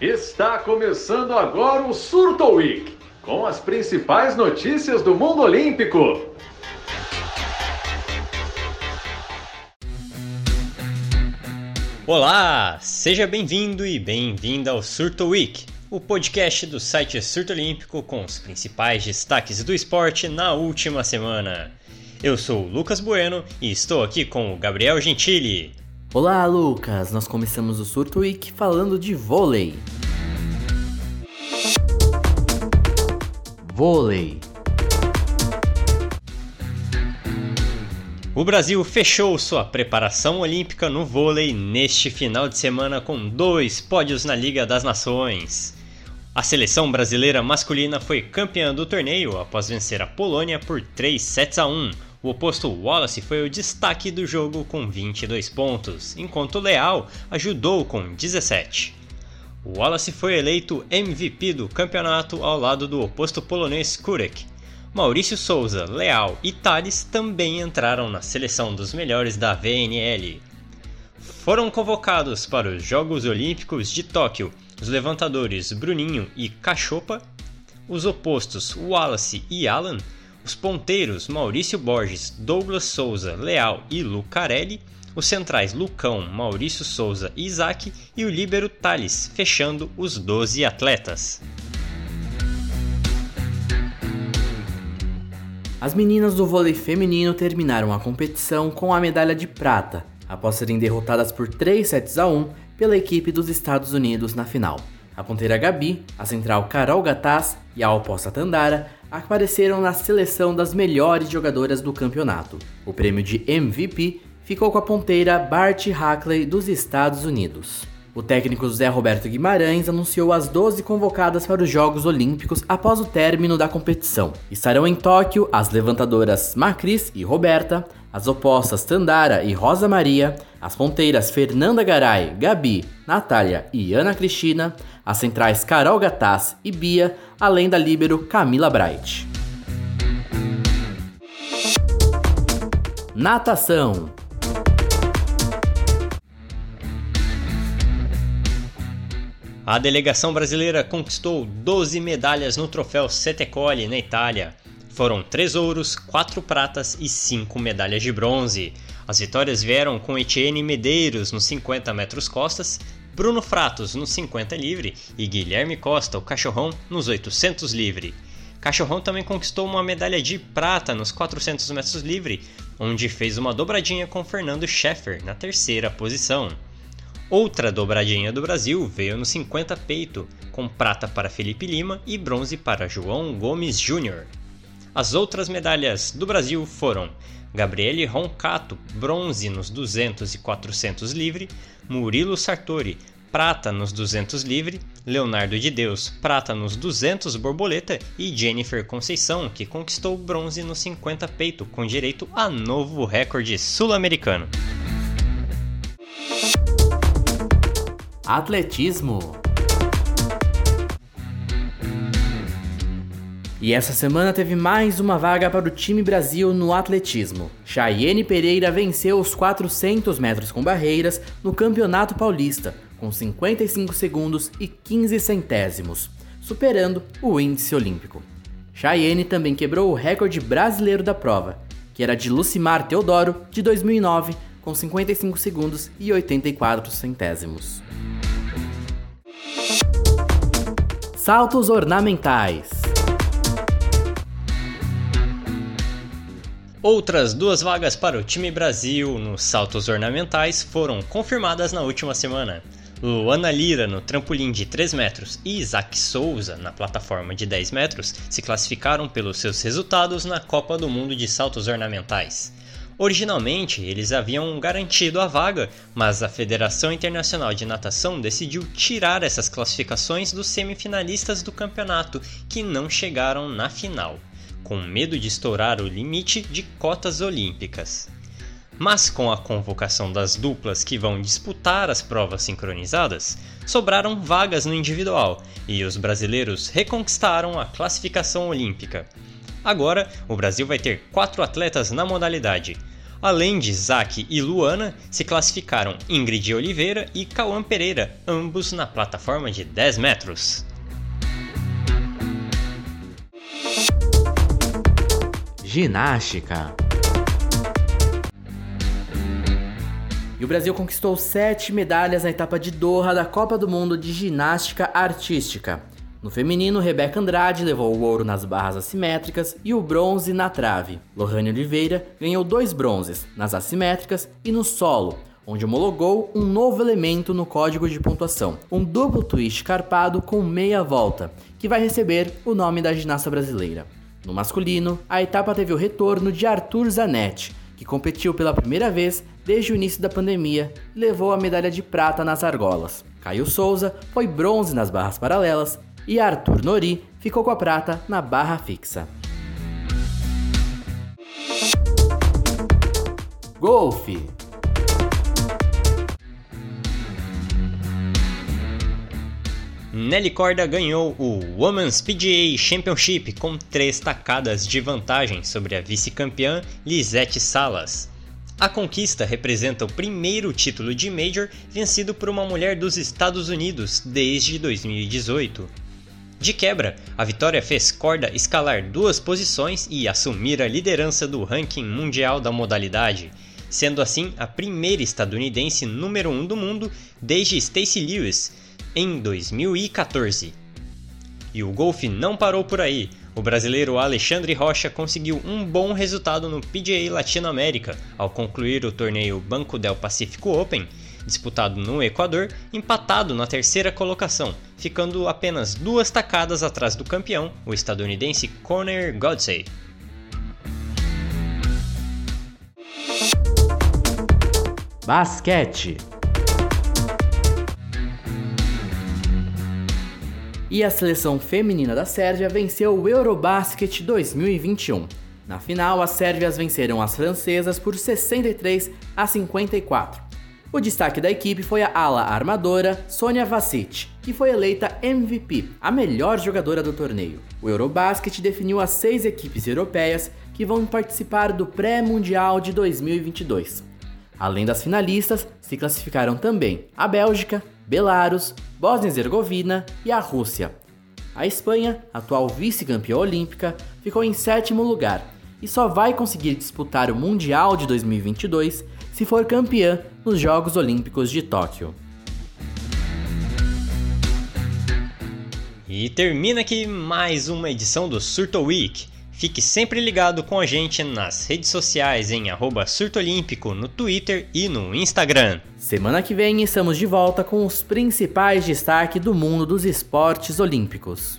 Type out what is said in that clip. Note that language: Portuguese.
Está começando agora o Surto Week, com as principais notícias do mundo olímpico. Olá, seja bem-vindo e bem-vinda ao Surto Week, o podcast do site Surto Olímpico com os principais destaques do esporte na última semana. Eu sou o Lucas Bueno e estou aqui com o Gabriel Gentili. Olá, Lucas! Nós começamos o Surto Week falando de vôlei. Vôlei. O Brasil fechou sua preparação olímpica no vôlei neste final de semana com dois pódios na Liga das Nações. A seleção brasileira masculina foi campeã do torneio após vencer a Polônia por 3 sets a 1 o oposto Wallace foi o destaque do jogo com 22 pontos, enquanto Leal ajudou com 17. Wallace foi eleito MVP do campeonato ao lado do oposto polonês Kurek. Maurício Souza, Leal e Thales também entraram na seleção dos melhores da VNL. Foram convocados para os Jogos Olímpicos de Tóquio os levantadores Bruninho e Cachopa, os opostos Wallace e Alan os ponteiros Maurício Borges, Douglas Souza, Leal e Lucarelli, os centrais Lucão, Maurício Souza e Isaac e o líbero Thales, fechando os 12 atletas. As meninas do vôlei feminino terminaram a competição com a medalha de prata, após serem derrotadas por 3 sets a 1 pela equipe dos Estados Unidos na final. A ponteira Gabi, a central Carol Gataz e a oposta Tandara apareceram na seleção das melhores jogadoras do campeonato. O prêmio de MVP ficou com a ponteira Bart Hackley dos Estados Unidos. O técnico José Roberto Guimarães anunciou as 12 convocadas para os Jogos Olímpicos após o término da competição. Estarão em Tóquio as levantadoras Macris e Roberta, as opostas Tandara e Rosa Maria, as ponteiras Fernanda Garay, Gabi, Natália e Ana Cristina, as centrais Carol Gataz e Bia, além da líbero Camila Bright. Natação A delegação brasileira conquistou 12 medalhas no troféu Setecoli na Itália. Foram 3 ouros, 4 pratas e 5 medalhas de bronze. As vitórias vieram com Etienne Medeiros nos 50 metros costas, Bruno Fratos nos 50 livre e Guilherme Costa, o cachorrão, nos 800 livre. Cachorrão também conquistou uma medalha de prata nos 400 metros livre, onde fez uma dobradinha com Fernando Scheffer na terceira posição. Outra dobradinha do Brasil veio no 50 peito, com prata para Felipe Lima e bronze para João Gomes Jr. As outras medalhas do Brasil foram Gabriele Roncato, bronze nos 200 e 400 livre, Murilo Sartori, prata nos 200 livre, Leonardo de Deus, prata nos 200 borboleta e Jennifer Conceição, que conquistou bronze nos 50 peito, com direito a novo recorde sul-americano. Atletismo E essa semana teve mais uma vaga para o time Brasil no atletismo. Chayenne Pereira venceu os 400 metros com barreiras no Campeonato Paulista, com 55 segundos e 15 centésimos, superando o índice olímpico. Chayenne também quebrou o recorde brasileiro da prova, que era de Lucimar Teodoro, de 2009, com 55 segundos e 84 centésimos. Saltos ornamentais. Outras duas vagas para o time Brasil nos saltos ornamentais foram confirmadas na última semana. Luana Lira no trampolim de 3 metros e Isaac Souza na plataforma de 10 metros se classificaram pelos seus resultados na Copa do Mundo de Saltos Ornamentais. Originalmente, eles haviam garantido a vaga, mas a Federação Internacional de Natação decidiu tirar essas classificações dos semifinalistas do campeonato, que não chegaram na final com medo de estourar o limite de cotas olímpicas. Mas com a convocação das duplas que vão disputar as provas sincronizadas, sobraram vagas no individual e os brasileiros reconquistaram a classificação olímpica. Agora, o Brasil vai ter quatro atletas na modalidade. Além de Zack e Luana, se classificaram Ingrid Oliveira e Cauã Pereira, ambos na plataforma de 10 metros. Ginástica. E o Brasil conquistou sete medalhas na etapa de Doha da Copa do Mundo de Ginástica Artística. No feminino, Rebeca Andrade levou o ouro nas barras assimétricas e o bronze na trave. Lohane Oliveira ganhou dois bronzes, nas assimétricas e no solo, onde homologou um novo elemento no código de pontuação, um duplo twist carpado com meia volta, que vai receber o nome da ginasta brasileira. No masculino, a etapa teve o retorno de Arthur Zanetti, que competiu pela primeira vez desde o início da pandemia e levou a medalha de prata nas argolas. Caio Souza foi bronze nas barras paralelas e Arthur Nori ficou com a prata na barra fixa. Golfe Nelly Corda ganhou o Women's PGA Championship com três tacadas de vantagem sobre a vice-campeã Lisette Salas. A conquista representa o primeiro título de Major vencido por uma mulher dos Estados Unidos desde 2018. De quebra, a vitória fez Corda escalar duas posições e assumir a liderança do ranking mundial da modalidade, sendo assim a primeira estadunidense número 1 um do mundo desde Stacey Lewis em 2014. E o golfe não parou por aí. O brasileiro Alexandre Rocha conseguiu um bom resultado no PGA Latinoamérica ao concluir o torneio Banco del Pacífico Open disputado no Equador, empatado na terceira colocação, ficando apenas duas tacadas atrás do campeão, o estadunidense Conor Godsey. Basquete E a seleção feminina da Sérvia venceu o Eurobasket 2021. Na final, as sérvias venceram as francesas por 63 a 54. O destaque da equipe foi a ala armadora Sônia Vasic, que foi eleita MVP, a melhor jogadora do torneio. O Eurobasket definiu as seis equipes europeias que vão participar do Pré-Mundial de 2022. Além das finalistas, se classificaram também a Bélgica, Belarus, Bósnia-Herzegovina e a Rússia. A Espanha, atual vice-campeã olímpica, ficou em sétimo lugar e só vai conseguir disputar o Mundial de 2022 se for campeã nos Jogos Olímpicos de Tóquio. E termina aqui mais uma edição do Surto Week. Fique sempre ligado com a gente nas redes sociais em surtolímpico no Twitter e no Instagram. Semana que vem estamos de volta com os principais destaques do mundo dos esportes olímpicos.